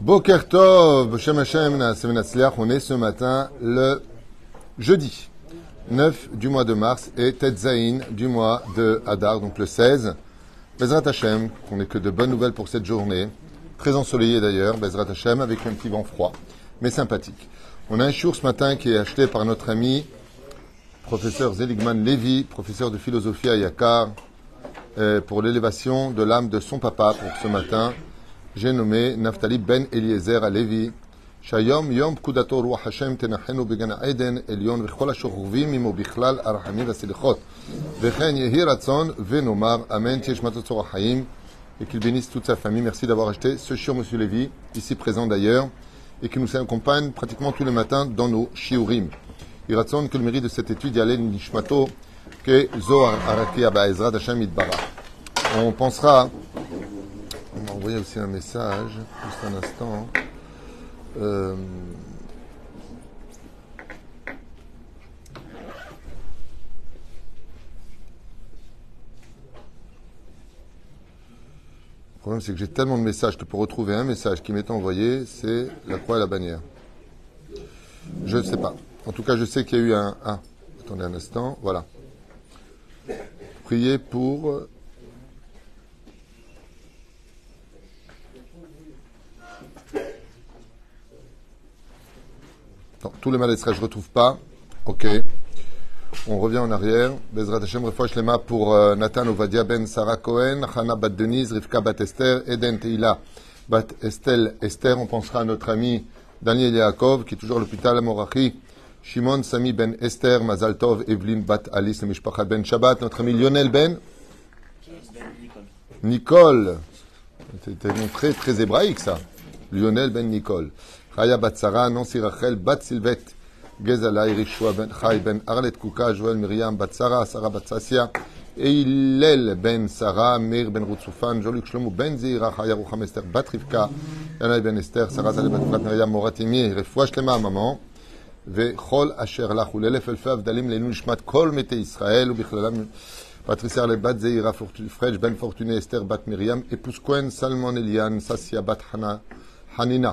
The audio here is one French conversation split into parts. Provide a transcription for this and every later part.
Boker Tov, Shem. On est ce matin le jeudi 9 du mois de mars et Tetzaïn du mois de Hadar, donc le 16. Bezrat Hashem, qu'on n'ait que de bonnes nouvelles pour cette journée. Très ensoleillé d'ailleurs, Bezrat Hashem, avec un petit vent froid, mais sympathique. On a un jour ce matin qui est acheté par notre ami professeur Zeligman Levy, professeur de philosophie à Yakar, euh, pour l'élévation de l'âme de son papa pour ce matin J'ai nommé Naftali Ben Eliezer à Levi. שהיום יום פקודתו רוח השם תנחנו בגן העדן עליון וכל השוכבים עמו בכלל הרחמים והסליחות וכן יהי רצון ונאמר אמן תהיה שמתו צור החיים et qu'il bénisse toute sa famille. Merci d'avoir acheté ce shiur, Monsieur Lévy, ici présent d'ailleurs, et qui nous accompagne pratiquement tous les matins dans nos shiurim. Il raconte que le mérite de cette étude y allait nishmato que Zohar Arakia Ba'ezrat Hashem Idbara. On pensera, on m'a envoyé aussi un message, juste un instant. Euh, Le problème, c'est que j'ai tellement de messages que pour retrouver un message qui m'est envoyé, c'est la croix et la bannière. Je ne sais pas. En tout cas, je sais qu'il y a eu un. Ah, attendez un instant. Voilà. Priez pour. Tous les malaises, je ne retrouve pas. Ok. On revient en arrière. Bezrat Hashem, refouach lema pour euh, Nathan Ovadia ben Sarah Cohen, Hana bat Denise, Rivka bat Esther, Eden Teila bat Estelle Esther. On pensera à notre ami Daniel Yaakov, qui est toujours à l'hôpital à Morachi. Shimon Sami ben Esther, Mazal Tov, Evelyn bat Alice, Mishpachat ben Shabbat. Notre ami Lionel ben? Nicole. C'était très, très hébraïque, ça. Lionel ben Nicole. Chaya bat Sarah, Nancy Rachel, bat Sylvette. Gezala, Eric Shua ben Chai ben Arlet Kuka, Joël Myriam bat Sarah, Sarah bat Sassia, Eilel ben Sarah, Meir ben Rutsufan, Joluk Shlomo ben Zira, Chaya Rucham Esther bat Rivka, Yanai ben Esther, Sarah Zale bat Frat Myriam Moratimi, Refoua Shlema maman, וכל אשר לך ולאלף אלפי הבדלים לעילוי נשמת כל מתי ישראל ובכללם פטריסיה לבת זעירה פריג' בן פורטוני אסתר בת מרים אפוס כהן סלמון אליאן ססיה בת חנינה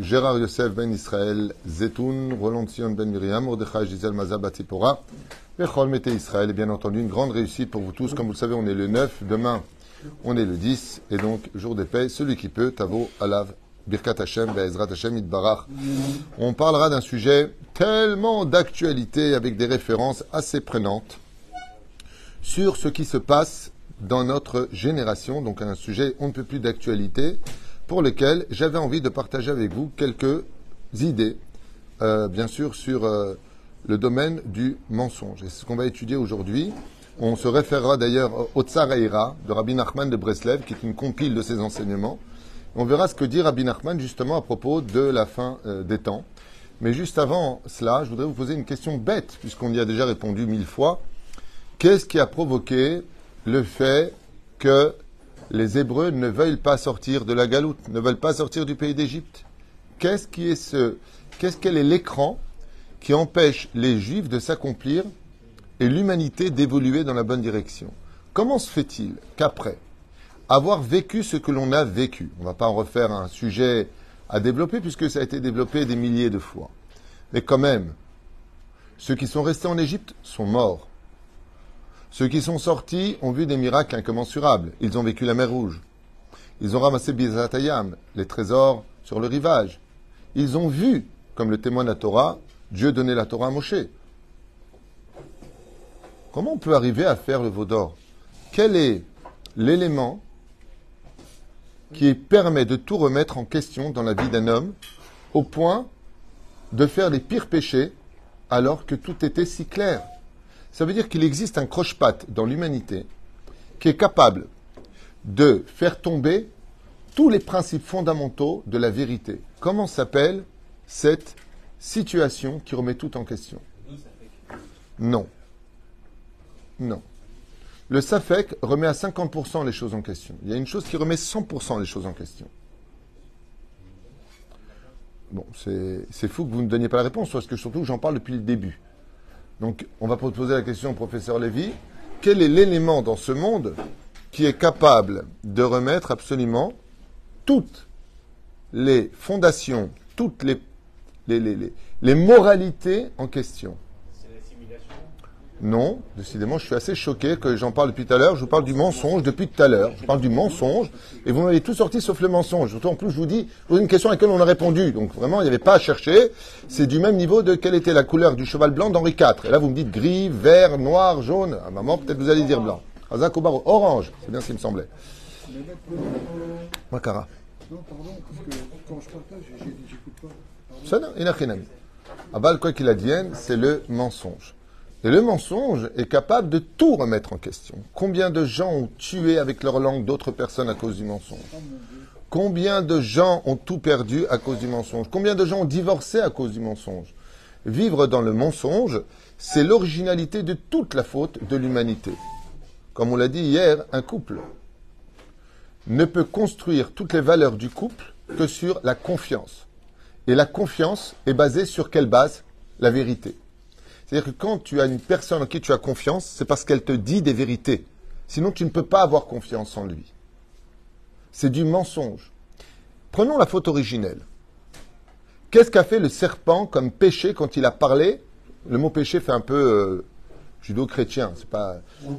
Gérard Yosef ben Israël, Zetoun, Roland Sion ben Miriam, Mordechai Gisèle Maza Batipora, Bechol Mete Israël, et bien entendu une grande réussite pour vous tous. Comme vous le savez, on est le 9, demain on est le 10, et donc jour de paix, celui qui peut, Tavo, Alav, Birkat Hashem, Be'ezrat Hashem, Idbarach. On parlera d'un sujet tellement d'actualité avec des références assez prenantes sur ce qui se passe dans notre génération, donc un sujet on ne peut plus d'actualité pour lequel j'avais envie de partager avec vous quelques idées, euh, bien sûr, sur euh, le domaine du mensonge. Et c'est ce qu'on va étudier aujourd'hui. On se référera d'ailleurs au Tsaraïra de Rabbi Nachman de Breslev, qui est une compile de ses enseignements. On verra ce que dit Rabbi Nachman justement à propos de la fin euh, des temps. Mais juste avant cela, je voudrais vous poser une question bête, puisqu'on y a déjà répondu mille fois. Qu'est-ce qui a provoqué le fait que les Hébreux ne veulent pas sortir de la galoute, ne veulent pas sortir du pays d'Égypte. Qu'est-ce qui est ce, qu'est-ce quel est l'écran qui empêche les Juifs de s'accomplir et l'humanité d'évoluer dans la bonne direction? Comment se fait-il qu'après avoir vécu ce que l'on a vécu, on ne va pas en refaire un sujet à développer puisque ça a été développé des milliers de fois, mais quand même, ceux qui sont restés en Égypte sont morts. Ceux qui sont sortis ont vu des miracles incommensurables. Ils ont vécu la mer Rouge. Ils ont ramassé Bizatayam, les trésors sur le rivage. Ils ont vu, comme le témoin de la Torah, Dieu donner la Torah à Moshe. Comment on peut arriver à faire le veau d'or? Quel est l'élément qui permet de tout remettre en question dans la vie d'un homme au point de faire les pires péchés alors que tout était si clair? Ça veut dire qu'il existe un croche-patte dans l'humanité qui est capable de faire tomber tous les principes fondamentaux de la vérité. Comment s'appelle cette situation qui remet tout en question? Non. Non. Le SAFEC remet à 50% les choses en question. Il y a une chose qui remet 100% les choses en question. Bon, c'est fou que vous ne donniez pas la réponse, parce que surtout j'en parle depuis le début. Donc, on va poser la question au professeur Lévy. Quel est l'élément dans ce monde qui est capable de remettre absolument toutes les fondations, toutes les- les moralités en question? Non, décidément, je suis assez choqué que j'en parle depuis tout à l'heure. Je vous parle du mensonge depuis tout à l'heure. Je parle du mensonge et vous m'avez tout sorti sauf le mensonge. En plus, je vous dis, une question à laquelle on a répondu. Donc vraiment, il n'y avait pas à chercher. C'est du même niveau de quelle était la couleur du cheval blanc d'Henri IV. Et là, vous me dites gris, vert, noir, jaune. À un moment, peut-être vous allez dire blanc. Razak Obaro, orange. C'est bien ce qui me semblait. Makara. Non, pardon, parce que quand je partage, j'écoute pas. Ça, non, il n'a rien à dire. Aval, quoi qu'il advienne, c'est le mensonge. Et le mensonge est capable de tout remettre en question. Combien de gens ont tué avec leur langue d'autres personnes à cause du mensonge? Combien de gens ont tout perdu à cause du mensonge? Combien de gens ont divorcé à cause du mensonge? Vivre dans le mensonge, c'est l'originalité de toute la faute de l'humanité. Comme on l'a dit hier, un couple ne peut construire toutes les valeurs du couple que sur la confiance. Et la confiance est basée sur quelle base? La vérité. C'est-à-dire que quand tu as une personne en qui tu as confiance, c'est parce qu'elle te dit des vérités. Sinon, tu ne peux pas avoir confiance en lui. C'est du mensonge. Prenons la faute originelle. Qu'est-ce qu'a fait le serpent comme péché quand il a parlé? Le mot péché fait un peu euh, judo-chrétien. C'est pas.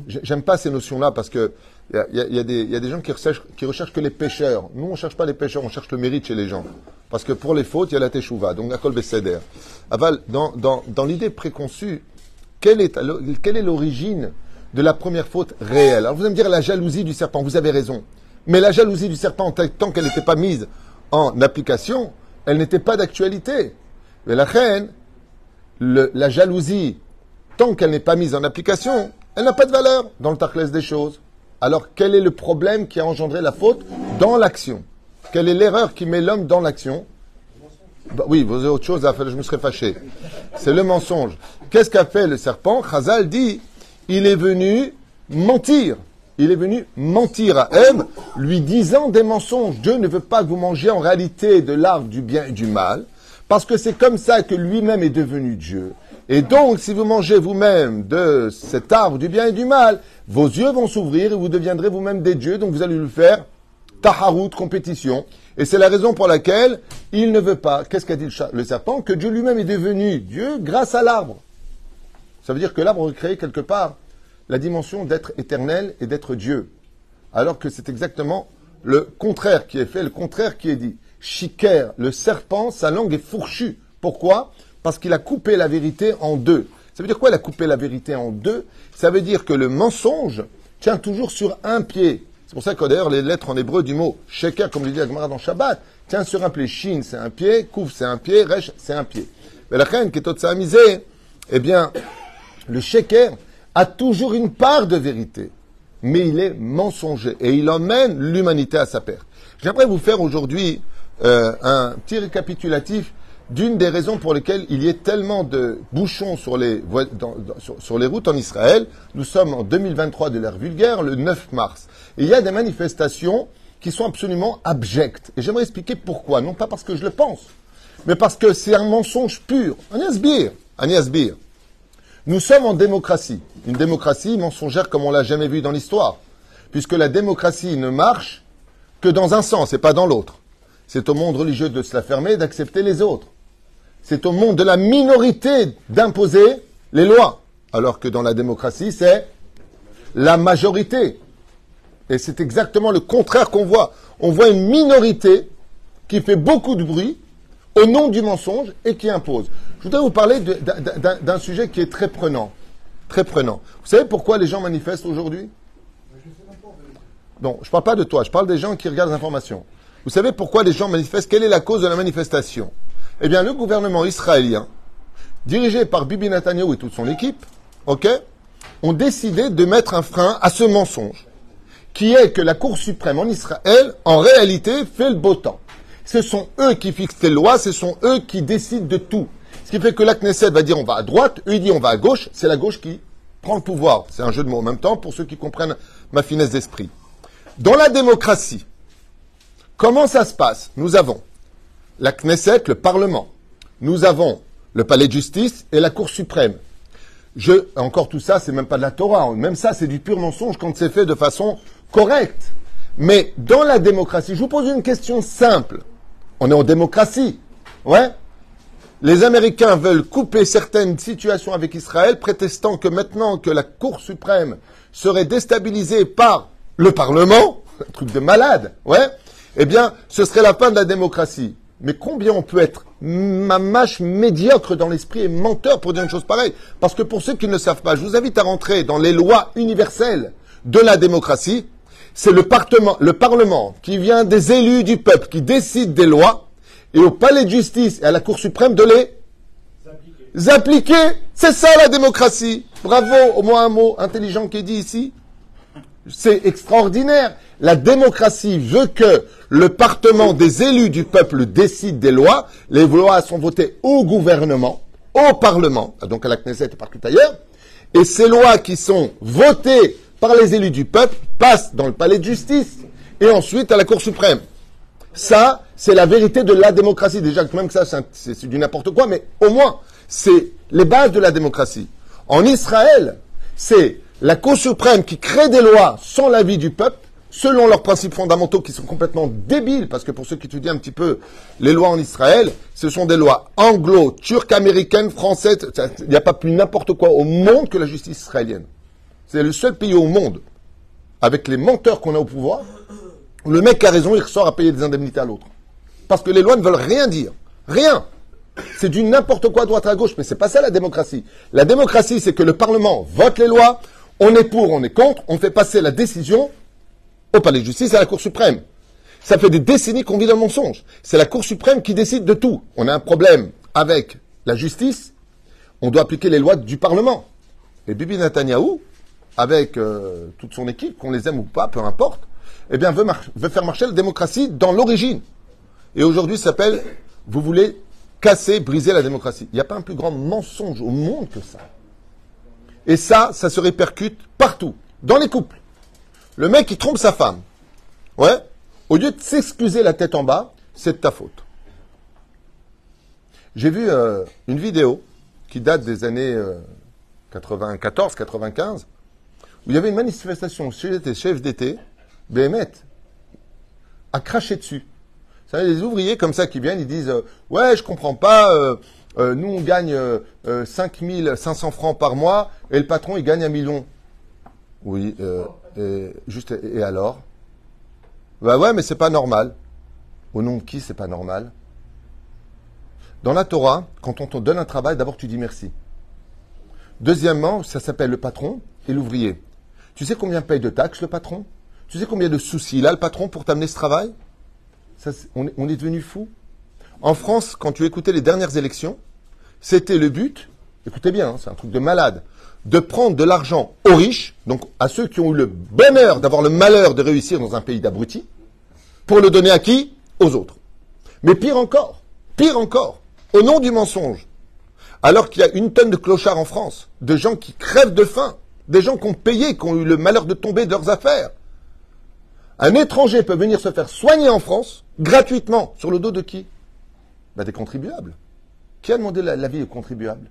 j'ai- J'aime pas ces notions-là parce que il y a, des- gens qui recherchent, qui recherchent que les pécheurs. Nous, on cherche pas les pécheurs, on cherche le mérite chez les gens. Parce que pour les fautes, il y a la teshuva, donc la kol beseder. Aval, dans, l'idée préconçue, quelle est, l'origine de la première faute réelle? Alors vous allez me dire la jalousie du serpent, vous avez raison. Mais la jalousie du serpent, tant- qu'elle n'était pas mise en application, elle n'était pas d'actualité. Mais la reine, la jalousie, tant qu'elle n'est pas mise en application, elle n'a pas de valeur dans le tachlès des choses. Alors quel est le problème qui a engendré la faute dans l'action? Quelle est l'erreur qui met l'homme dans l'action Bah Oui, vous avez autre chose à faire, je me serais fâché. C'est le mensonge. Qu'est-ce qu'a fait le serpent Chazal dit, il est venu mentir. Il est venu mentir à Ève, lui disant des mensonges. Dieu ne veut pas que vous mangiez en réalité de l'arbre du bien et du mal, parce que c'est comme ça que lui-même est devenu Dieu. Et donc, si vous mangez vous-même de cet arbre du bien et du mal, vos yeux vont s'ouvrir et vous deviendrez vous-même des dieux, donc vous allez lui faire taharout, compétition. Et c'est la raison pour laquelle il ne veut pas, qu'est-ce qu'a dit le, serpent Que Dieu lui-même est devenu Dieu grâce à l'arbre. Ça veut dire que l'arbre recrée quelque part la dimension d'être éternel et d'être Dieu. Alors que c'est exactement le contraire qui est fait, le contraire qui est dit. Chiker, le serpent, sa langue est fourchue. Pourquoi? Parce qu'il a coupé la vérité en deux. Ça veut dire quoi, il a coupé la vérité en deux? Ça veut dire que le mensonge tient toujours sur un pied. C'est pour ça que d'ailleurs les lettres en hébreu du mot sheker, comme le dit Agmara dans Shabbat, tient sur un pied. Shin, c'est un pied, Kouf, c'est un pied, Resh, c'est un pied. Mais la reine qui est misé, eh bien, le sheker a toujours une part de vérité, mais il est mensonger et il emmène l'humanité à sa perte. J'aimerais vous faire aujourd'hui euh, un petit récapitulatif d'une des raisons pour lesquelles il y a tellement de bouchons sur les, sur les routes en Israël. Nous sommes en 2023 de l'ère vulgaire, le 9 mars. Il y a des manifestations qui sont absolument abjectes. Et j'aimerais expliquer pourquoi. Non pas parce que je le pense, mais parce que c'est un mensonge pur. Agnès Bir, Agnès Bir. Nous sommes en démocratie. Une démocratie mensongère comme on l'a jamais vu dans l'histoire. Puisque la démocratie ne marche que dans un sens et pas dans l'autre. C'est au monde religieux de se la fermer et d'accepter les autres. C'est au monde de la minorité d'imposer les lois. Alors que dans la démocratie, c'est la majorité. Et c'est exactement le contraire qu'on voit. On voit une minorité qui fait beaucoup de bruit au nom du mensonge et qui impose. Je voudrais vous parler d'un- sujet qui est très prenant. Vous savez pourquoi les gens manifestent aujourd'hui? Non, je ne parle pas de toi, je parle des gens qui regardent les informations. Vous savez pourquoi les gens manifestent? Quelle est la cause de la manifestation? Eh bien, le gouvernement israélien, dirigé par Bibi Netanyahu et toute son équipe, ok, ont décidé de mettre un frein à ce mensonge, qui est que la Cour suprême en Israël, en réalité, fait le beau temps. Ce sont eux qui fixent les lois, ce sont eux qui décident de tout. Ce qui fait que la Knesset va dire on va à droite, eux ils disent on va à gauche, c'est la gauche qui prend le pouvoir. C'est un jeu de mots en même temps pour ceux qui comprennent ma finesse d'esprit. Dans la démocratie, comment ça se passe? Nous avons la Knesset, le Parlement. Nous avons le Palais de justice et la Cour suprême. Je, encore tout ça, c'est même pas de la Torah. Même ça, c'est du pur mensonge quand c'est fait de façon correcte. Mais dans la démocratie, je vous pose une question simple. On est en démocratie. Ouais? Les Américains veulent couper certaines situations avec Israël, prétestant que maintenant que la Cour suprême serait déstabilisée par le Parlement, un truc de malade, ouais, eh bien, ce serait la fin de la démocratie. Mais combien on peut être mâche médiocre dans l'esprit et menteur pour dire une chose pareille? Parce que pour ceux qui ne savent pas, je vous invite à rentrer dans les lois universelles de la démocratie. C'est le, le Parlement qui vient des élus du peuple, qui décide des lois, et au palais de justice et à la Cour suprême de les appliquer. C'est ça la démocratie. Bravo, au moins un mot intelligent qui est dit ici. C'est extraordinaire. La démocratie veut que le Parlement des élus du peuple décide des lois. Les lois sont votées au gouvernement, au Parlement, donc à la Knesset et partout ailleurs. Et ces lois qui sont votées par les élus du peuple passent dans le palais de justice et ensuite à la Cour suprême. Ça, c'est la vérité de la démocratie. Déjà, même que ça, c'est du n'importe quoi, mais au moins, c'est les bases de la démocratie. En Israël, c'est la Cour suprême qui crée des lois sans l'avis du peuple, selon leurs principes fondamentaux qui sont complètement débiles, parce que pour ceux qui étudient un petit peu les lois en Israël, ce sont des lois anglo, turques, américaines, françaises, il n'y a pas plus n'importe quoi au monde que la justice israélienne. C'est le seul pays au monde, avec les menteurs qu'on a au pouvoir, où le mec a raison, il ressort à payer des indemnités à l'autre. Parce que les lois ne veulent rien dire. Rien. C'est du n'importe quoi droite à gauche, mais c'est pas ça la démocratie. La démocratie, c'est que le Parlement vote les lois, on est pour, on est contre, on fait passer la décision au palais de justice à la Cour suprême. Ça fait des décennies qu'on vit dans le mensonge. C'est la Cour suprême qui décide de tout. On a un problème avec la justice, on doit appliquer les lois du Parlement. Et Bibi Netanyahou, avec euh, toute son équipe, qu'on les aime ou pas, peu importe, eh bien, veut, faire marcher la démocratie dans l'origine. Et aujourd'hui, ça s'appelle, vous voulez casser, briser la démocratie. Il n'y a pas un plus grand mensonge au monde que ça. Et ça, ça se répercute partout, dans les couples. Le mec, qui trompe sa femme. Ouais. Au lieu de s'excuser la tête en bas, c'est de ta faute. J'ai vu euh, une vidéo qui date des années 94, euh, 95, il y avait une manifestation chez les chefs d'été, BMET, a craché dessus. Ça, les ouvriers comme ça qui viennent, ils disent euh, Ouais, je comprends pas, nous on gagne 5500 francs par mois et le patron il gagne un million. Oui, et, juste, et alors? Bah ouais, mais c'est pas normal. Au nom de qui c'est pas normal? Dans la Torah, quand on te donne un travail, d'abord tu dis merci. Deuxièmement, ça s'appelle le patron et l'ouvrier. Tu sais combien paye de taxes le patron? Tu sais combien de soucis il a le patron pour t'amener ce travail? Ça, on, est, on est devenu fou. En France, quand tu écoutais les dernières élections, c'était le but, écoutez bien, hein, c'est un truc de malade, de prendre de l'argent aux riches, donc à ceux qui ont eu le bonheur d'avoir le malheur de réussir dans un pays d'abrutis, pour le donner à qui? Aux autres. Mais pire encore, pire encore, au nom du mensonge, alors qu'il y a une tonne de clochards en France, de gens qui crèvent de faim, des gens qui ont payé, qui ont eu le malheur de tomber de leurs affaires. Un étranger peut venir se faire soigner en France gratuitement sur le dos de qui? Ben, Des contribuables. Qui a demandé l'avis aux contribuables?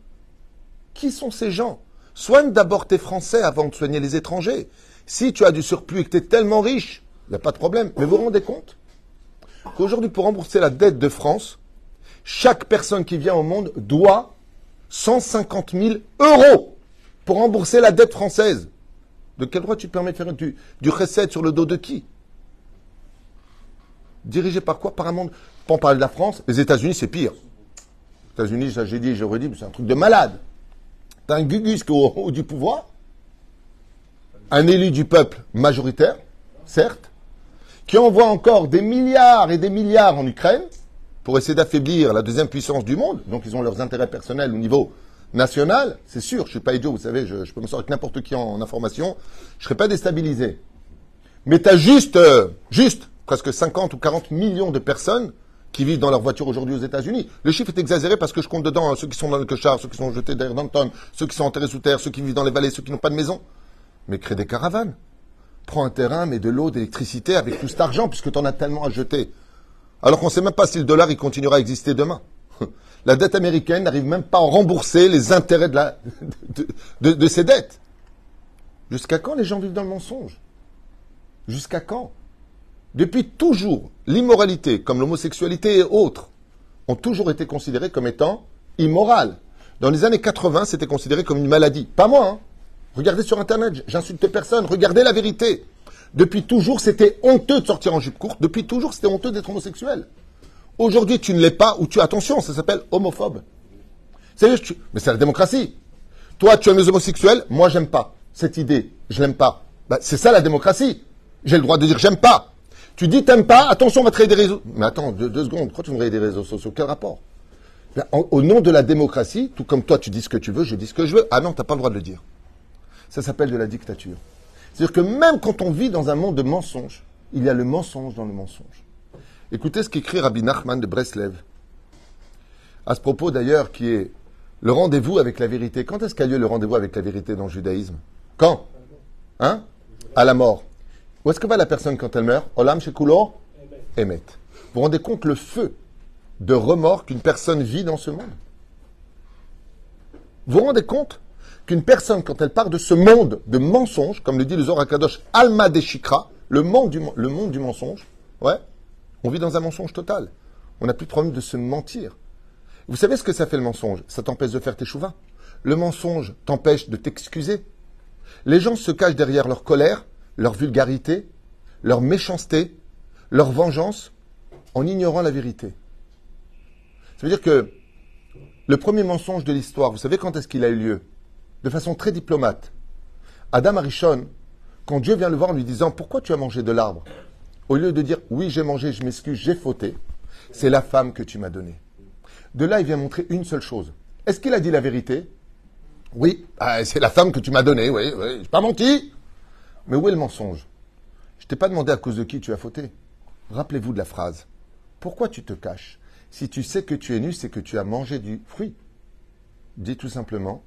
Qui sont ces gens? Soigne d'abord tes Français avant de soigner les étrangers. Si tu as du surplus et que tu es tellement riche, il n'y a pas de problème. Mais vous vous rendez compte qu'aujourd'hui, pour rembourser la dette de France, chaque personne qui vient au monde doit 150 000 euros pour rembourser la dette française. De quel droit tu permets de faire du, recette sur le dos de qui? Dirigé par quoi? Par un monde. Pour parler de la France, les États-Unis, c'est pire. Les États-Unis, ça j'ai dit, je redis, c'est un truc de malade. T'as un Gugus au haut du pouvoir, un élu du peuple majoritaire, certes, qui envoie encore des milliards et des milliards en Ukraine pour essayer d'affaiblir la deuxième puissance du monde. Donc ils ont leurs intérêts personnels au niveau national. C'est sûr, je ne suis pas idiot, vous savez, je, peux me sortir avec n'importe qui en, information. Je ne serai pas déstabilisé. Mais tu as juste, euh, juste presque 50 ou 40 millions de personnes qui vivent dans leur voiture aujourd'hui aux États-Unis. Le chiffre est exagéré parce que je compte dedans hein, ceux qui sont dans le cochard, ceux qui sont jetés derrière Danton, ceux qui sont enterrés sous terre, ceux qui vivent dans les vallées, ceux qui n'ont pas de maison. Mais crée des caravanes. Prends un terrain, mets de l'eau, d'électricité avec tout cet argent puisque tu en as tellement à jeter. Alors qu'on ne sait même pas si le dollar il continuera à exister demain. La dette américaine n'arrive même pas à rembourser les intérêts de, la, ses dettes. Jusqu'à quand les gens vivent dans le mensonge? Jusqu'à quand? Depuis toujours, l'immoralité, comme l'homosexualité et autres, ont toujours été considérées comme étant immorales. Dans les années 80, c'était considéré comme une maladie. Pas moi, hein. Regardez sur Internet, j'insulte personne. Regardez la vérité. Depuis toujours, c'était honteux de sortir en jupe courte. Depuis toujours, c'était honteux d'être homosexuel. Aujourd'hui, tu ne l'es pas ou tu attention, ça s'appelle homophobe. C'est mais c'est la démocratie. Toi, tu aimes les homosexuels, moi j'aime pas cette idée, je l'aime pas. Bah, c'est ça la démocratie. J'ai le droit de dire j'aime pas. Tu dis t'aimes pas, attention, on va créer des réseaux. Mais attends, deux, secondes, pourquoi tu me créer des réseaux sociaux? Quel rapport? Au nom de la démocratie, tout comme toi tu dis ce que tu veux, je dis ce que je veux. Ah non, t'as pas le droit de le dire. Ça s'appelle de la dictature. C'est-à-dire que même quand on vit dans un monde de mensonges, il y a le mensonge dans le mensonge. Écoutez ce qu'écrit Rabbi Nachman de Breslev. À ce propos d'ailleurs, qui est le rendez-vous avec la vérité. Quand est-ce qu'a lieu le rendez-vous avec la vérité dans le judaïsme? Quand? Hein? À la mort. Où est-ce que va la personne quand elle meurt? Olam shekulo Emet. Vous vous rendez compte le feu de remords qu'une personne vit dans ce monde? Vous vous rendez compte qu'une personne, quand elle part de ce monde de mensonges, comme le dit le Zohar Kadosh, Alma Deshikra, le monde du, le monde du mensonge, ouais, on vit dans un mensonge total. On n'a plus de problème de se mentir. Vous savez ce que ça fait le mensonge? Ça t'empêche de faire tes chouvins. Le mensonge t'empêche de t'excuser. Les gens se cachent derrière leur colère, leur vulgarité, leur méchanceté, leur vengeance, en ignorant la vérité. Ça veut dire que le premier mensonge de l'histoire, vous savez quand est-ce qu'il a eu lieu? De façon très diplomate. Adam Arishon, quand Dieu vient le voir en lui disant Pourquoi tu as mangé de l'arbre? Au lieu de dire Oui, j'ai mangé, je m'excuse, j'ai fauté, c'est la femme que tu m'as donnée. De là, il vient montrer une seule chose. Est-ce qu'il a dit la vérité? Oui, ah, c'est la femme que tu m'as donnée, oui, oui, n'ai pas menti. Mais où est le mensonge? Je t'ai pas demandé à cause de qui tu as fauté. Rappelez-vous de la phrase. Pourquoi tu te caches? Si tu sais que tu es nu, c'est que tu as mangé du fruit. Dis tout simplement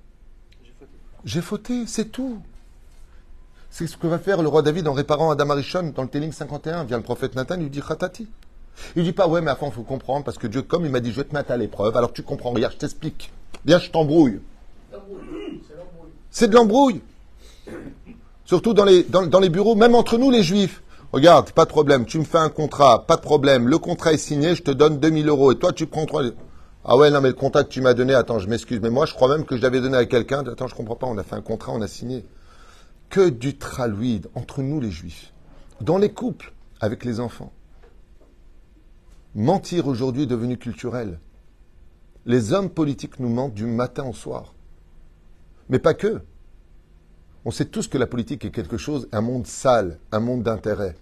j'ai fauté, c'est tout. C'est ce que va faire le roi David en réparant Adam Arishon dans le Téling 51. Vient le prophète Nathan, il lui dit Khatati. Il dit pas, ouais, mais avant, il faut comprendre, parce que Dieu, comme il m'a dit, je vais te mettre à l'épreuve, alors tu comprends, regarde, je t'explique. Viens, je t'embrouille. C'est de l'embrouille. Surtout dans les, dans, dans les bureaux, même entre nous, les juifs. Regarde, pas de problème, tu me fais un contrat, pas de problème, le contrat est signé, je te donne 2000 euros, et toi, tu prends 3 ah ouais, non, mais le contact que tu m'as donné, attends, je m'excuse, mais moi, je crois même que je l'avais donné à quelqu'un. Attends, je comprends pas, on a fait un contrat, on a signé. Que du traluide entre nous, les juifs, dans les couples, avec les enfants. Mentir aujourd'hui est devenu culturel. Les hommes politiques nous mentent du matin au soir. Mais pas que. On sait tous que la politique est quelque chose, un monde sale, un monde d'intérêt.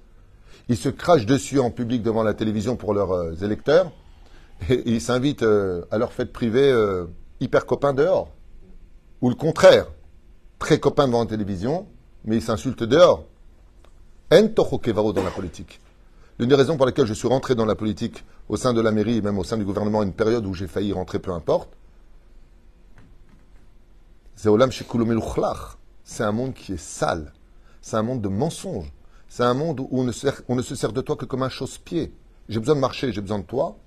Ils se crachent dessus en public devant la télévision pour leurs euh, électeurs et ils s'invitent euh, à leur fête privée euh, hyper copains dehors. Ou le contraire, très copains devant la télévision, mais ils s'insultent dehors. En dans la politique. L'une des raisons pour lesquelles je suis rentré dans la politique au sein de la mairie et même au sein du gouvernement, une période où j'ai failli rentrer, peu importe, c'est C'est un monde qui est sale. C'est un monde de mensonges. C'est un monde où on ne, se sert de toi que comme un chausse-pied. J'ai besoin de marcher, j'ai besoin de toi.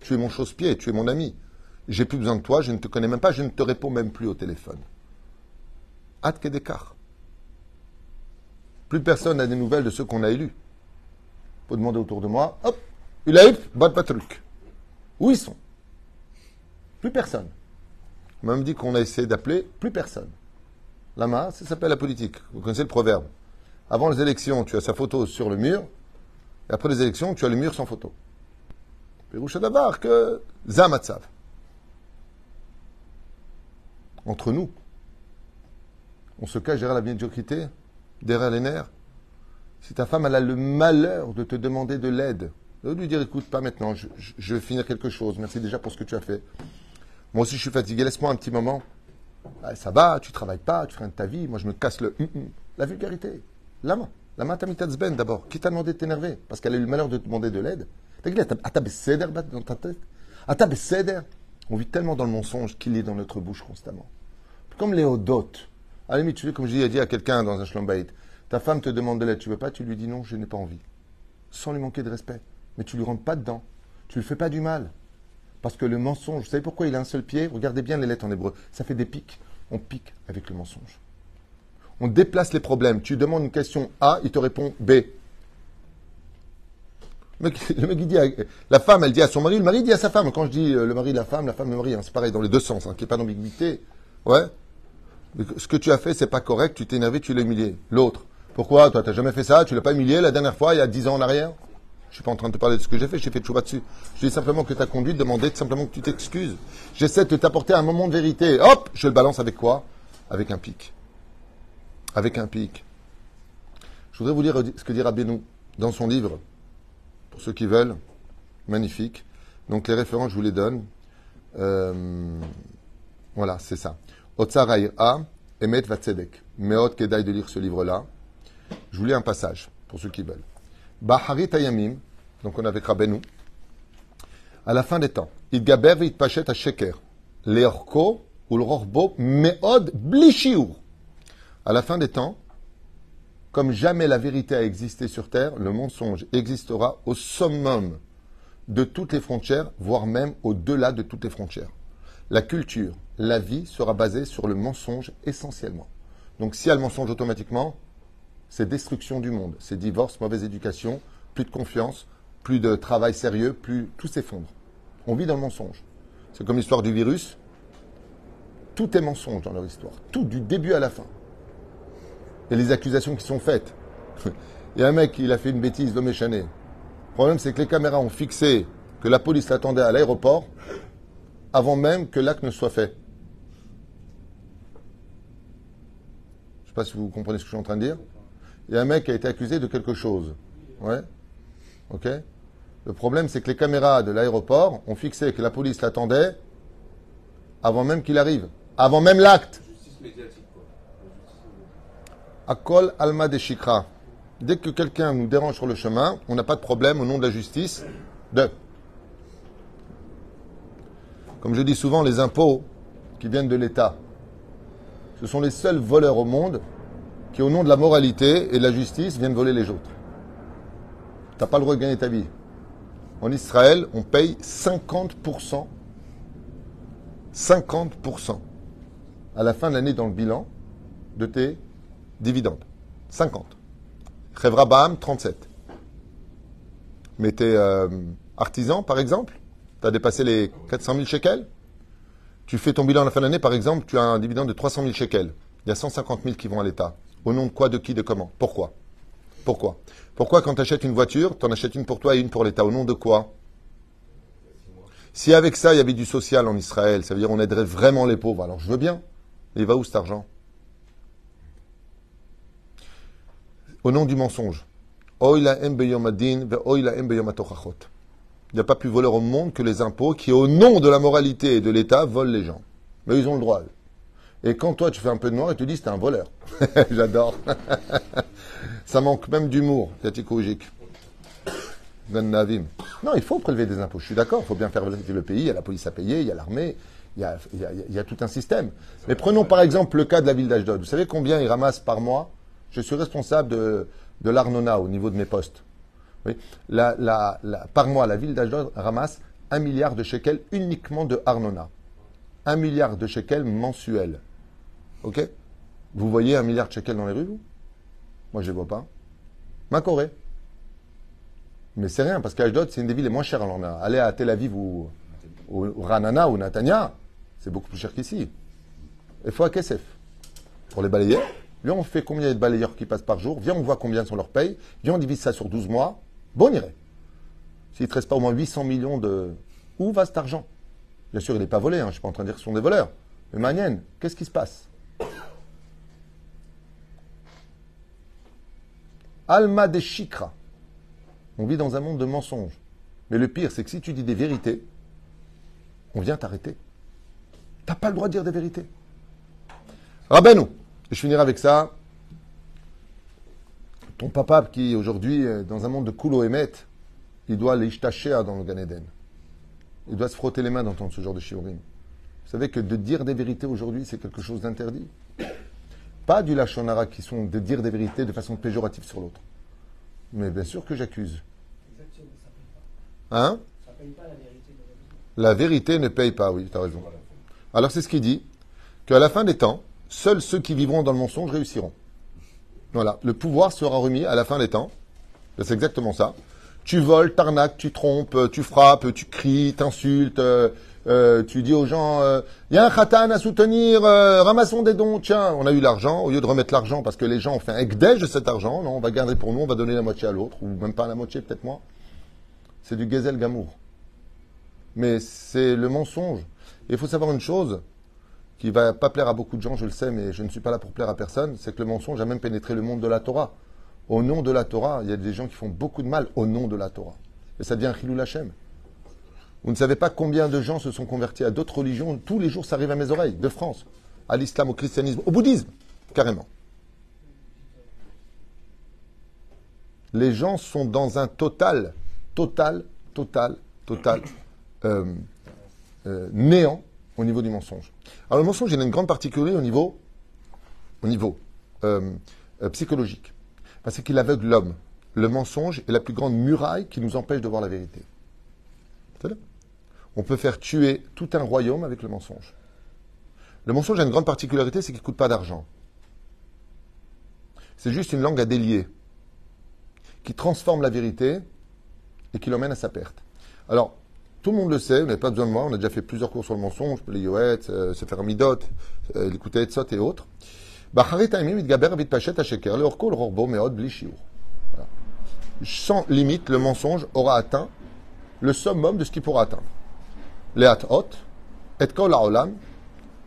Tu es mon chausse-pied, tu es mon ami. J'ai plus besoin de toi, je ne te connais même pas, je ne te réponds même plus au téléphone. Hâte d'écart. Plus personne n'a des nouvelles de ceux qu'on a élus. Faut demander autour de moi, hop, il a eu, pas truc. Où ils sont? Plus personne. On m'a même dit qu'on a essayé d'appeler, plus personne. Lama, ça s'appelle la politique. Vous connaissez le proverbe. Avant les élections, tu as sa photo sur le mur, et après les élections, tu as le mur sans photo. Péroucha que Zamatsav. Entre nous, on se cache derrière la médiocrité, derrière les nerfs. Si ta femme elle a le malheur de te demander de l'aide, de lui dire écoute, pas maintenant, je, vais finir quelque chose, merci déjà pour ce que tu as fait. Moi aussi je suis fatigué, laisse-moi un petit moment. Ah, ça va, tu travailles pas, tu fais de ta vie, moi je me casse le. Hum, hum. La vulgarité. La main. La main ben d'abord. Qui t'a demandé de t'énerver? Parce qu'elle a eu le malheur de te demander de l'aide. dans ta tête On vit tellement dans le mensonge qu'il est dans notre bouche constamment. Comme Léodote. À la tu veux, comme je dis, à quelqu'un dans un shlombaït, ta femme te demande de l'aide, tu veux pas, tu lui dis non, je n'ai pas envie. Sans lui manquer de respect. Mais tu lui rentres pas dedans. Tu lui fais pas du mal. Parce que le mensonge, vous savez pourquoi il a un seul pied? Regardez bien les lettres en hébreu. Ça fait des pics. On pique avec le mensonge. On déplace les problèmes. Tu demandes une question A, il te répond B. Le mec, le dit à- la femme, elle dit à son mari, le mari dit à sa femme. Quand je dis euh, le mari, la femme, la femme, le mari, hein, c'est pareil dans les deux sens, hein, qu'il n'y ait pas d'ambiguïté. Ouais. Ce que tu as fait, c'est pas correct, tu t'es énervé, tu l'as humilié. L'autre. Pourquoi? Toi, t'as jamais fait ça, tu l'as pas humilié la dernière fois, il y a dix ans en arrière? Je suis pas en train de te parler de ce que j'ai fait, j'ai fait de dessus. Je dis simplement que ta conduite demandait simplement que tu t'excuses. J'essaie de t'apporter un moment de vérité. Hop, je le balance avec quoi? Avec un pic. Avec un pic. Je voudrais vous lire ce que dit Rabbeinu dans son livre, pour ceux qui veulent. Magnifique. Donc les références, je vous les donne. Euh, voilà, c'est ça. Emet Vatzedek. Meot Kedai de lire ce livre-là. Je vous lis un passage, pour ceux qui veulent. Baharit Ayamim, donc on avec Rabbeinu. À la fin des temps, Idgaber Vitpachet à Sheker. Leorko ou le Rorbo Meod Blishiur. À la fin des temps, comme jamais la vérité a existé sur terre, le mensonge existera au summum de toutes les frontières, voire même au-delà de toutes les frontières. La culture, la vie sera basée sur le mensonge essentiellement. Donc s'il y a le mensonge automatiquement, c'est destruction du monde, c'est divorce, mauvaise éducation, plus de confiance, plus de travail sérieux, plus tout s'effondre. On vit dans le mensonge. C'est comme l'histoire du virus. Tout est mensonge dans leur histoire, tout du début à la fin. Et les accusations qui sont faites. Il y a un mec, il a fait une bêtise, l'homme est chané. Le problème, c'est que les caméras ont fixé que la police l'attendait à l'aéroport avant même que l'acte ne soit fait. Je ne sais pas si vous comprenez ce que je suis en train de dire. Il y a un mec qui a été accusé de quelque chose. Ouais. Ok Le problème, c'est que les caméras de l'aéroport ont fixé que la police l'attendait avant même qu'il arrive. Avant même l'acte. Akol alma de shikra. Dès que quelqu'un nous dérange sur le chemin, on n'a pas de problème au nom de la justice de. Comme je dis souvent, les impôts qui viennent de l'État, ce sont les seuls voleurs au monde qui, au nom de la moralité et de la justice, viennent voler les autres. Tu n'as pas le droit de gagner ta vie. En Israël, on paye 50%, 50% à la fin de l'année dans le bilan de tes dividendes. 50. Chevra Baham, 37. Mais t'es euh, artisan, par exemple, tu as dépassé les 400 000 shekels? Tu fais ton bilan à la fin de l'année, par exemple, tu as un dividende de 300 000 shekels. Il y a 150 000 qui vont à l'État. Au nom de quoi, de qui, de comment? Pourquoi? Pourquoi? Pourquoi quand tu achètes une voiture, tu en achètes une pour toi et une pour l'État? Au nom de quoi? Si avec ça, il y avait du social en Israël, ça veut dire on aiderait vraiment les pauvres. Alors je veux bien. Il va où cet argent? Au nom du mensonge. Oila ve oila. Il n'y a pas plus voleur au monde que les impôts qui, au nom de la moralité et de l'État, volent les gens. Mais ils ont le droit. Et quand toi, tu fais un peu de noir, ils te disent t'es un voleur. J'adore. Ça manque même d'humour, Yatikoujic. Navim. Non, il faut prélever des impôts. Je suis d'accord, il faut bien faire le pays. Il y a la police à payer, il y a l'armée, il y a, il y a- il y a tout un système. Mais prenons par exemple le cas de la ville d'Ashdod. Vous savez combien ils ramassent par mois? Je suis responsable de, de l'Arnona au niveau de mes postes. Par mois, la ville d'Ashdod ramasse un milliard de shekels uniquement de Arnona. Un milliard de shekels mensuels. OK Vous voyez un milliard de shekels dans les rues, vous? Moi, je ne les vois pas. Ma Corée. Mais c'est rien, parce qu'Ashdod, c'est une des villes les moins chères Arnona. Allez à Tel Aviv ou, Ranana ou Natania, c'est beaucoup plus cher qu'ici. Il faut à Kessef. Pour les balayeurs, viens, on fait combien de balayeurs qui passent par jour, viens, on voit combien sont leur paye, viens, on divise ça sur 12 mois, bon, on irait. S'il ne te reste pas au moins 800 millions de... Où va cet argent? Bien sûr, il n'est pas volé, hein, je ne suis pas en train de dire que ce sont des voleurs. Mais Manienne, qu'est-ce qui se passe? Alma de Chikra. On vit dans un monde de mensonges. Mais le pire, c'est que si tu dis des vérités, on vient t'arrêter. T'as pas le droit de dire des vérités. Rabbeinu, je finirai avec ça. Ton papa qui aujourd'hui, dans un monde de coulo émet, il doit l'ishtachéa dans le Gan Eden. Il doit se frotter les mains d'entendre ce genre de shiurim. Vous savez que de dire des vérités aujourd'hui, c'est quelque chose d'interdit. Pas du lachonara qui sont de dire des vérités de façon péjorative sur l'autre. Mais bien sûr que j'accuse. Hein? La vérité. La vérité ne paye pas, oui, tu as raison. Alors c'est ce qu'il dit, qu'à la fin des temps, seuls ceux qui vivront dans le mensonge réussiront. Voilà, le pouvoir sera remis à la fin des temps. C'est exactement ça. Tu voles, t'arnaques, tu trompes, euh, tu frappes, tu cries, t'insultes, euh, euh, tu dis aux gens, il y a un khatan à soutenir, euh, ramassons des dons, tiens, on a eu l'argent, au lieu de remettre l'argent parce que les gens ont fait un ekdej de cet argent, non, on va garder pour nous, on va donner la moitié à l'autre, ou même pas la moitié, peut-être moins. C'est du gezel gamour. Mais c'est le mensonge. Il faut savoir une chose qui va pas plaire à beaucoup de gens, je le sais, mais je ne suis pas là pour plaire à personne, c'est que le mensonge a même pénétré le monde de la Torah. Au nom de la Torah, il y a des gens qui font beaucoup de mal au nom de la Torah. Et ça devient Chilou Lachem. Vous ne savez pas combien de gens se sont convertis à d'autres religions. Tous les jours, ça arrive à mes oreilles, de France, à l'islam, au christianisme, au bouddhisme, carrément. Les gens sont dans un total, total, total, total euh, euh, néant au niveau du mensonge. Alors le mensonge, il a une grande particularité au niveau, au niveau euh, euh, psychologique. Parce qu'il aveugle l'homme. Le mensonge est la plus grande muraille qui nous empêche de voir la vérité. On peut faire tuer tout un royaume avec le mensonge. Le mensonge a une grande particularité, c'est qu'il ne coûte pas d'argent. C'est juste une langue à délier qui transforme la vérité et qui l'emmène à sa perte. Alors, tout le monde le sait, vous n'avez pas besoin de moi, on a déjà fait plusieurs cours sur le mensonge, les yoet, euh, se faire midot, euh, l'écouter etzot et autres. Voilà. Sans limite, le mensonge aura atteint le summum de ce qu'il pourra atteindre. Leat hot, et kol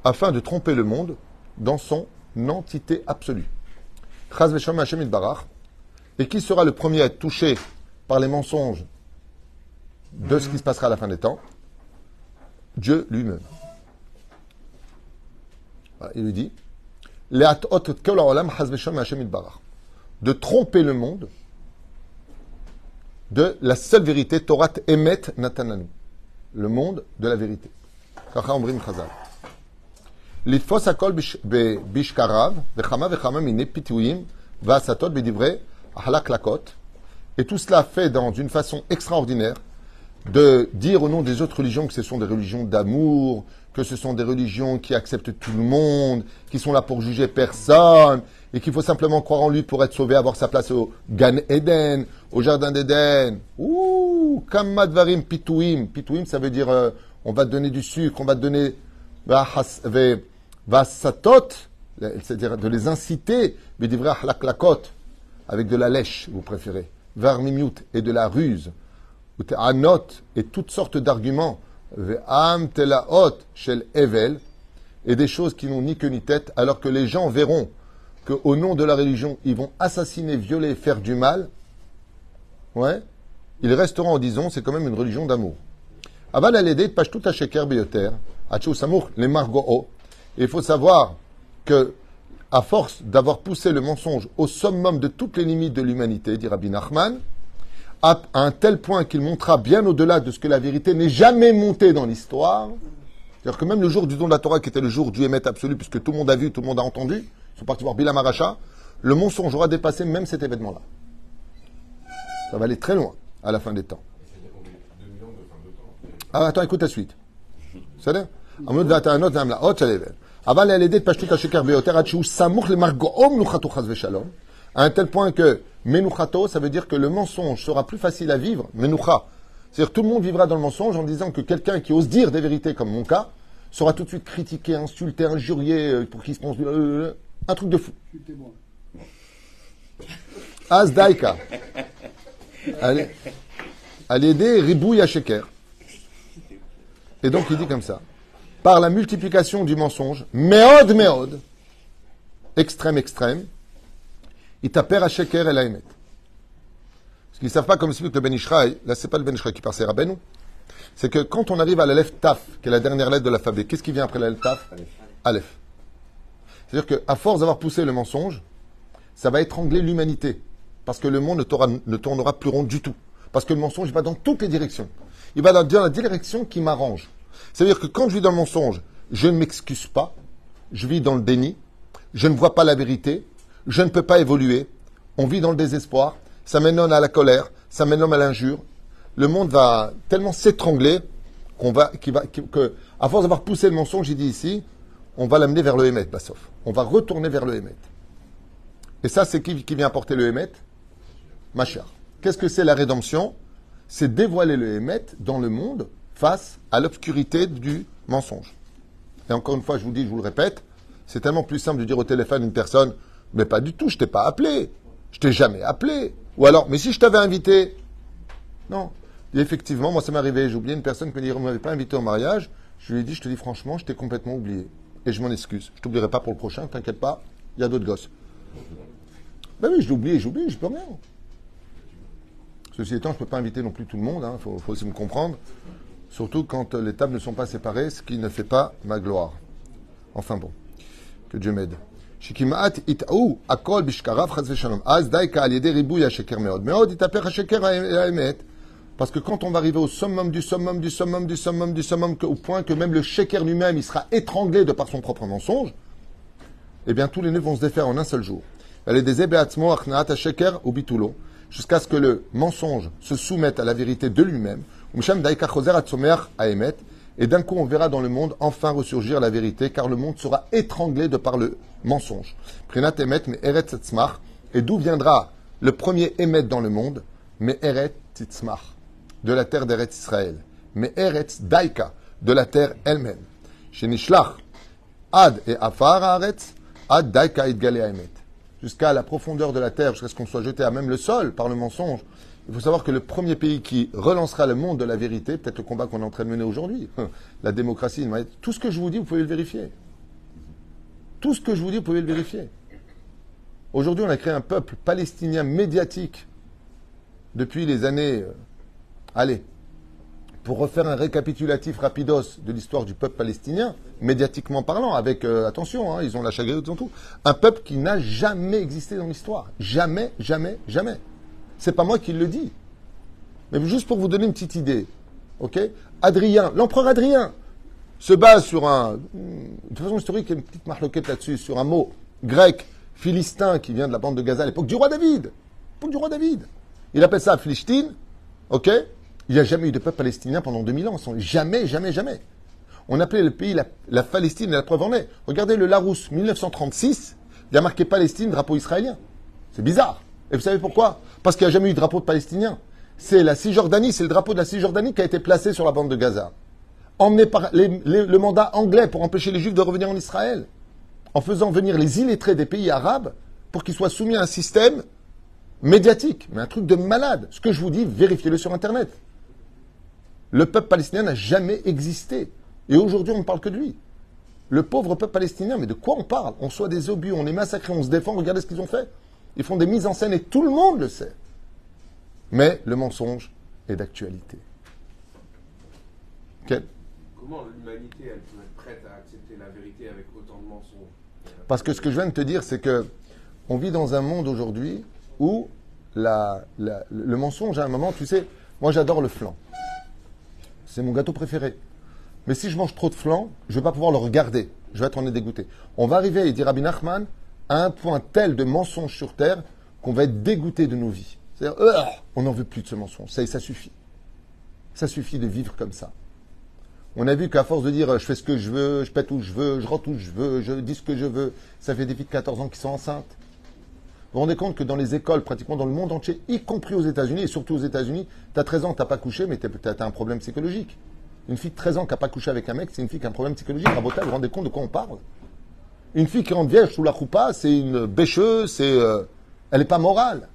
afin de tromper le monde dans son entité absolue. Et qui sera le premier à être touché par les mensonges de ce qui se passera à la fin des temps Dieu lui-même. Voilà, il lui dit Leat hot et kol haolam, chaz vesham Hashem itbarach. De tromper le monde de la seule vérité, Torah Emet Natananu, le monde de la vérité. Kacha Omrim Chazal. לתפוס הכל בש- ב- בשקריו, וכמה וכמה מיני פיתויים והסתות בדברי החלקלקות, et tout cela fait dans une façon extraordinaire de dire au nom des autres religions que ce sont des religions d'amour, que ce sont des religions qui acceptent tout le monde, qui sont là pour juger personne, et qu'il faut simplement croire en lui pour être sauvé, avoir sa place au Gan Eden, au Jardin d'Éden. Ouh, Kamadvarim Pitouim. Pitouim, ça veut dire euh, on va te donner du sucre, on va te donner Vasatot, c'est-à-dire de les inciter, mais avec de la lèche, vous préférez, Varmimiut, et de la ruse et toutes sortes d'arguments, shel evel, et des choses qui n'ont ni queue ni tête, alors que les gens verront qu'au nom de la religion, ils vont assassiner, violer, faire du mal, ouais, ils resteront en disant, c'est quand même une religion d'amour. Al de pashtut sheker les margo'o. Il faut savoir que, à force d'avoir poussé le mensonge au summum de toutes les limites de l'humanité, dit Rabbi Nachman, à un tel point qu'il montera bien au-delà de ce que la vérité n'est jamais montée dans l'histoire. C'est-à-dire que même le jour du don de la Torah, qui était le jour du émet absolu, puisque tout le monde a vu, tout le monde a entendu, ils sont partis voir Bilam Aracha, le mensonge aura dépassé même cet événement-là. Ça va aller très loin à la fin des temps. Ah, attends, écoute la suite. Ça va à un tel point que menuchato, ça veut dire que le mensonge sera plus facile à vivre, menucha. C'est-à-dire tout le monde vivra dans le mensonge en disant que quelqu'un qui ose dire des vérités comme mon cas sera tout de suite critiqué, insulté, injurié euh, pour qu'il se pense... euh, un truc de fou. Je suis témoin. Az daika. Allez. À l'aider ribouille à sheker. Et donc il dit comme ça. Par la multiplication du mensonge, meod meod, extrême extrême, il t'appelle à sheker et la émet. Parce qu'ils ne savent pas comme explique le Ben Ishraï, là c'est pas le Ben Ishraï qui part, c'est Rabbeinu. C'est que quand on arrive à la lettre taf, qui est la dernière lettre de l'alphabet, qu'est-ce qui vient après la lettre taf? Aleph. C'est-à-dire qu'à force d'avoir poussé le mensonge, ça va étrangler l'humanité. Parce que le monde ne, tournera- ne tournera plus rond du tout. Parce que le mensonge va dans toutes les directions. Il va dans la direction qui m'arrange. C'est-à-dire que quand je vis dans le mensonge, je ne m'excuse pas, je vis dans le déni, je ne vois pas la vérité, je ne peux pas évoluer, on vit dans le désespoir, ça mène à la colère, ça mène à l'injure. Le monde va tellement s'étrangler qu'on va, va, force d'avoir poussé le mensonge, j'ai dit ici, on va l'amener vers le Hémet, Bassof. On va retourner vers le Hémet. Et ça, c'est qui qui vient apporter le Hémet? Machar. Qu'est-ce que c'est la rédemption? C'est dévoiler le Hémet dans le monde face à l'obscurité du mensonge. Et encore une fois, je vous dis, je vous le répète, c'est tellement plus simple de dire au téléphone une personne, mais pas du tout, je t'ai pas appelé, je t'ai jamais appelé. Ou alors, mais si je t'avais invité, non. Effectivement, moi ça m'est arrivé, j'ai une personne qui me dit, pas invité au mariage, je lui ai dit, je te dis franchement, je t'ai complètement oublié. Et je m'en excuse. Je t'oublierai pas pour le prochain, t'inquiète pas, il y a d'autres gosses. Ben oui, je l'ai oublié, j'oublie, je peux rien. Ceci étant, je ne peux pas inviter non plus tout le monde, il faut, faut aussi me comprendre. Surtout quand les tables ne sont pas séparées, ce qui ne fait pas ma gloire. Enfin bon, que Dieu m'aide. שכמעט יטעו הכל בשקריו חס ושלום. אז די על ידי ריבוי השקר מאוד. מאוד יתהפך השקר אל האמת. Parce que quand on va arriver au summum du summum du summum du summum du summum, que- au point que même le shaker lui-même, il sera étranglé de par son propre mensonge, eh bien tous les nœuds vont se défaire en un seul jour. Elle est des ebeatzmo achnaat ha-sheker ou bitulo, jusqu'à ce que le mensonge se soumette à la vérité de lui-même. Et d'un coup, on verra dans le monde enfin ressurgir la vérité, car le monde sera étranglé de par le mensonge. Prinat emet me eret tzmach. Et d'où viendra le premier émet dans le monde? Me eret tzmach, de la terre d'Eretz Israël. Me eretz daika, de la terre elle-même. Chez Nishlach, Ad et Afar Haaretz, Ad Daika Idgale Haemet. Jusqu'à la profondeur de la terre, jusqu'à ce qu'on soit jeté à même le sol par le mensonge. Il faut savoir que le premier pays qui relancera le monde de la vérité, peut-être le combat qu'on est en train de mener aujourd'hui, la démocratie, tout ce que je vous dis, vous pouvez le vérifier. Tout ce que je vous dis, vous pouvez le vérifier. Aujourd'hui, on a créé un peuple palestinien médiatique depuis les années. euh, allez, pour refaire un récapitulatif rapidos de l'histoire du peuple palestinien, médiatiquement parlant, avec euh, attention, hein, ils ont la ont tout. Un peuple qui n'a jamais existé dans l'histoire. Jamais, jamais, jamais. C'est pas moi qui le dis. Mais juste pour vous donner une petite idée. Ok? Adrien, l'empereur Adrien, se base sur un. De façon historique, il y a une petite marloquette là-dessus, sur un mot grec, philistin, qui vient de la bande de Gaza à l'époque du roi David. Il appelle ça Philistine. Ok? Il n'y a jamais eu de peuple palestinien pendant 2000 ans. Jamais, jamais, jamais. On appelait le pays la, la Palestine et la preuve en est. Regardez le Larousse, 1936, il a marqué Palestine, drapeau israélien. C'est bizarre. Et vous savez pourquoi? Parce qu'il n'y a jamais eu de drapeau de palestinien. C'est la Cisjordanie, c'est le drapeau de la Cisjordanie qui a été placé sur la bande de Gaza. Emmené par le mandat anglais pour empêcher les Juifs de revenir en Israël. En faisant venir les illettrés des pays arabes pour qu'ils soient soumis à un système médiatique. Mais un truc de malade. Ce que je vous dis, vérifiez-le sur Internet. Le peuple palestinien n'a jamais existé. Et aujourd'hui, on ne parle que de lui. Le pauvre peuple palestinien, mais de quoi on parle? On soit des obus, on est massacrés, on se défend, regardez ce qu'ils ont fait. Ils font des mises en scène et tout le monde le sait. Mais le mensonge est d'actualité. Quel Comment l'humanité, elle peut être prête à accepter la vérité avec autant de mensonges? Parce que ce que je viens de te dire, c'est que on vit dans un monde aujourd'hui où la- la- le mensonge, à un moment, tu sais, moi j'adore le flan. C'est mon gâteau préféré. Mais si je mange trop de flan, je ne vais pas pouvoir le regarder. Je vais être en dégoûté. On va arriver, il dit Rabbi Nachman, à un point tel de mensonge sur terre qu'on va être dégoûté de nos vies. C'est-à-dire, Ugh on n'en veut plus de ce mensonge. Ça, ça suffit. Ça suffit de vivre comme ça. On a vu qu'à force de dire euh, je fais ce que je veux, je pète où je veux, je rentre où je veux, je dis ce que je veux, ça fait des filles de 14 ans qui sont enceintes. Vous vous rendez compte que dans les écoles, pratiquement dans le monde entier, y compris aux États-Unis, et surtout aux États-Unis, tu as 13 ans, tu n'as pas couché, mais tu as, un problème psychologique. Une fille de 13 ans qui n'a pas couché avec un mec, c'est une fille qui a un problème psychologique. Rabota, vous vous rendez compte de quoi on parle? Une fille qui rentre vierge sous la roupa, c'est une bêcheuse, c'est, euh, elle n'est pas morale.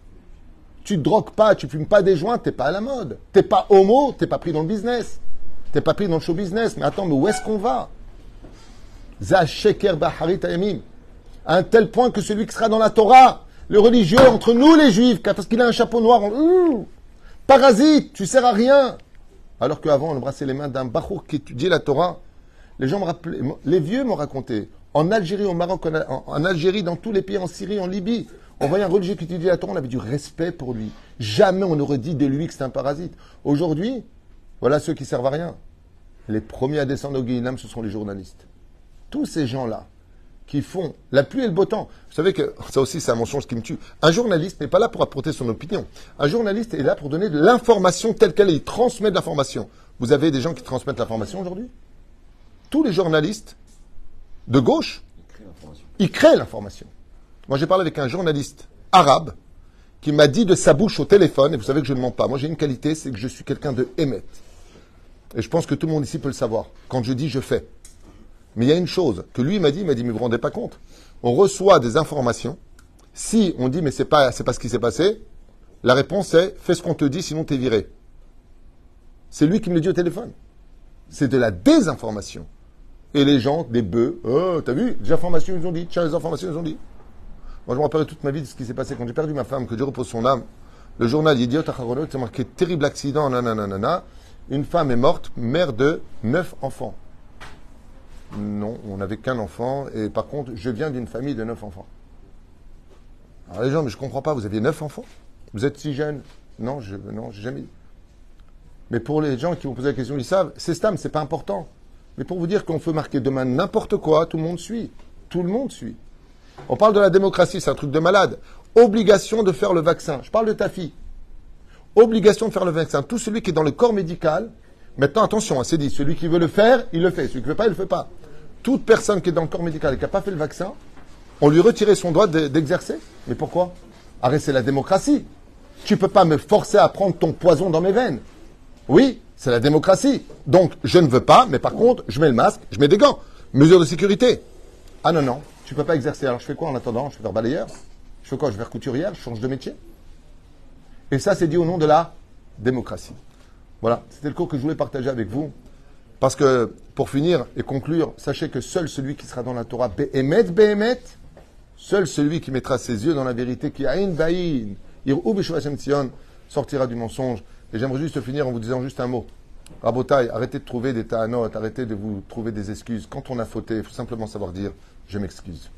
Tu te drogues pas, tu fumes pas des joints, t'es pas à la mode. T'es pas homo, t'es pas pris dans le business. T'es pas pris dans le show business. Mais attends, mais où est-ce qu'on va? À un tel point que celui qui sera dans la Torah, le religieux entre nous les juifs, parce qu'il a un chapeau noir, on- parasite, tu sers à rien. Alors qu'avant, on embrassait les mains d'un bachour qui étudiait la Torah. Les vieux m'ont raconté, en Algérie, au Maroc, en, Algérie, dans tous les pays, en Syrie, en Libye, on voyait un religieux qui étudiait la Torah, on avait du respect pour lui. Jamais on aurait dit de lui que c'est un parasite. Aujourd'hui, voilà ceux qui servent à rien. Les premiers à descendre au Guéhinam, ce sont les journalistes. Tous ces gens-là, qui font la pluie et le beau temps. Vous savez que ça aussi, c'est un mensonge qui me tue. Un journaliste n'est pas là pour apporter son opinion. Un journaliste est là pour donner de l'information telle qu'elle est. Il transmet de l'information. Vous avez des gens qui transmettent l'information aujourd'hui? Tous les journalistes de gauche, ils créent l'information. Moi, j'ai parlé avec un journaliste arabe qui m'a dit de sa bouche au téléphone, et vous savez que je ne mens pas, moi j'ai une qualité, c'est que je suis quelqu'un de émet. Et je pense que tout le monde ici peut le savoir. Quand je dis, je fais. Mais il y a une chose que lui m'a dit, il m'a dit, mais vous vous rendez pas compte? On reçoit des informations. Si on dit, mais c'est pas, pas ce qui s'est passé, la réponse est, fais ce qu'on te dit, sinon t'es viré. C'est lui qui me le dit au téléphone. C'est de la désinformation. Et les gens, des bœufs, oh, t'as vu Les informations, ils ont dit. Tiens, les informations, ils ont dit. Moi, je me rappelle toute ma vie de ce qui s'est passé quand j'ai perdu ma femme, que Dieu repose son âme. Le journal Idiot Acharonot, c'est marqué terrible accident, nanana. Une femme est morte, mère de neuf enfants. Non, on n'avait qu'un enfant, et par contre, je viens d'une famille de neuf enfants. Alors les gens, mais je comprends pas, vous aviez neuf enfants? Vous êtes si jeune Non, je non, j'ai jamais. Mais pour les gens qui vont poser la question, ils savent, c'est stam, c'est pas important. Mais pour vous dire qu'on peut marquer demain n'importe quoi, tout le monde suit. Tout le monde suit. On parle de la démocratie, c'est un truc de malade. Obligation de faire le vaccin. Je parle de ta fille. Obligation de faire le vaccin. Tout celui qui est dans le corps médical, maintenant attention, hein, c'est dit, celui qui veut le faire, il le fait. Celui qui ne veut pas, il ne le fait pas. Toute personne qui est dans le corps médical et qui n'a pas fait le vaccin, on lui retirait son droit d'exercer. Mais pourquoi? Arrête, c'est la démocratie. Tu ne peux pas me forcer à prendre ton poison dans mes veines. Oui, c'est la démocratie. Donc, je ne veux pas, mais par contre, je mets le masque, je mets des gants. Mesure de sécurité. Ah non, non, tu ne peux pas exercer. Alors, je fais quoi en attendant? Je vais faire balayeur Je fais quoi? Je vais faire couturière Je change de métier Et ça, c'est dit au nom de la démocratie. Voilà, c'était le cours que je voulais partager avec vous. Parce que, pour finir et conclure, sachez que seul celui qui sera dans la Torah, Behemet, Behemet, seul celui qui mettra ses yeux dans la vérité, qui a une sortira du mensonge. Et j'aimerais juste finir en vous disant juste un mot. Rabotai, arrêtez de trouver des ta'anot, arrêtez de vous trouver des excuses. Quand on a fauté, il faut simplement savoir dire je m'excuse.